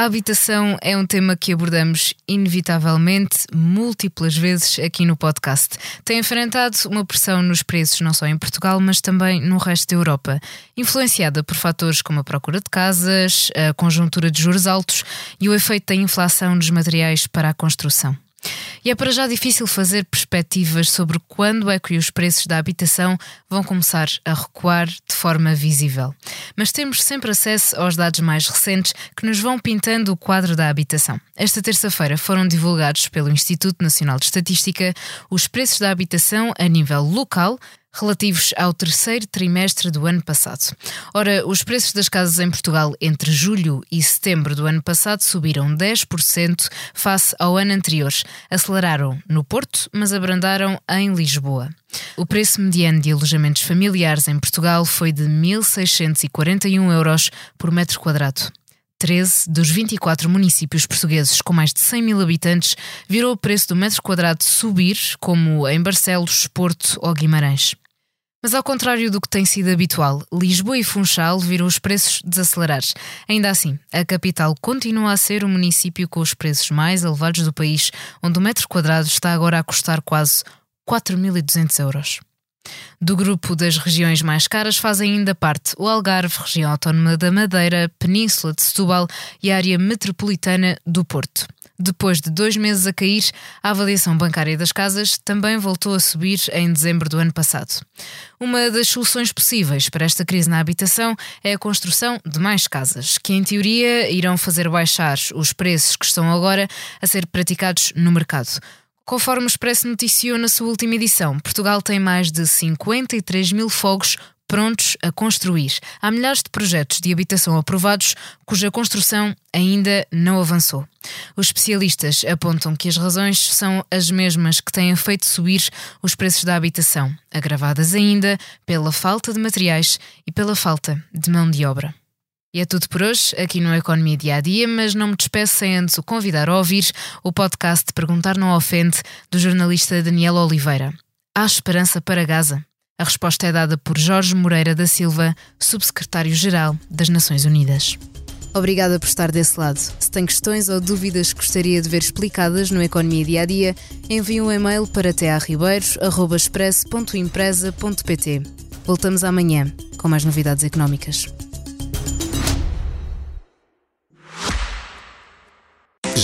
A habitação é um tema que abordamos inevitavelmente múltiplas vezes aqui no podcast. Tem enfrentado uma pressão nos preços não só em Portugal, mas também no resto da Europa, influenciada por fatores como a procura de casas, a conjuntura de juros altos e o efeito da inflação dos materiais para a construção. E é para já difícil fazer perspectivas sobre quando é que os preços da habitação vão começar a recuar de forma visível. Mas temos sempre acesso aos dados mais recentes que nos vão pintando o quadro da habitação. Esta terça-feira foram divulgados pelo Instituto Nacional de Estatística os preços da habitação a nível local, relativos ao terceiro trimestre do ano passado. Ora, os preços das casas em Portugal entre julho e setembro do ano passado subiram 10% face ao ano anterior. Aceleraram no Porto, mas abrandaram em Lisboa. O preço mediano de alojamentos familiares em Portugal foi de 1.641 euros por metro quadrado. 13 dos 24 municípios portugueses com mais de 100 mil habitantes virou o preço do metro quadrado subir, como em Barcelos, Porto ou Guimarães. Mas ao contrário do que tem sido habitual, Lisboa e Funchal viram os preços desacelerar. Ainda assim, a capital continua a ser o município com os preços mais elevados do país, onde o metro quadrado está agora a custar quase 4.200 euros. Do grupo das regiões mais caras fazem ainda parte o Algarve, região autónoma da Madeira, Península de Setúbal e a área metropolitana do Porto. Depois de dois meses a cair, a avaliação bancária das casas também voltou a subir em dezembro do ano passado. Uma das soluções possíveis para esta crise na habitação é a construção de mais casas, que em teoria irão fazer baixar os preços que estão agora a ser praticados no mercado. Conforme o Expresso noticiou na sua última edição, Portugal tem mais de 53 mil fogos prontos a construir. Há milhares de projetos de habitação aprovados cuja construção ainda não avançou. Os especialistas apontam que as razões são as mesmas que têm feito subir os preços da habitação, agravadas ainda pela falta de materiais e pela falta de mão de obra. E é tudo por hoje, aqui no Economia Dia a Dia, mas não me despeço sem antes o convidar a ouvir o podcast Perguntar Não Ofende, do jornalista Daniel Oliveira. Há esperança para Gaza? A resposta é dada por Jorge Moreira da Silva, subsecretário-geral das Nações Unidas. Obrigada por estar desse lado. Se tem questões ou dúvidas que gostaria de ver explicadas no Economia Dia a Dia, envie um e-mail para tearribeiros.express.empresa.pt. Voltamos amanhã com mais novidades económicas.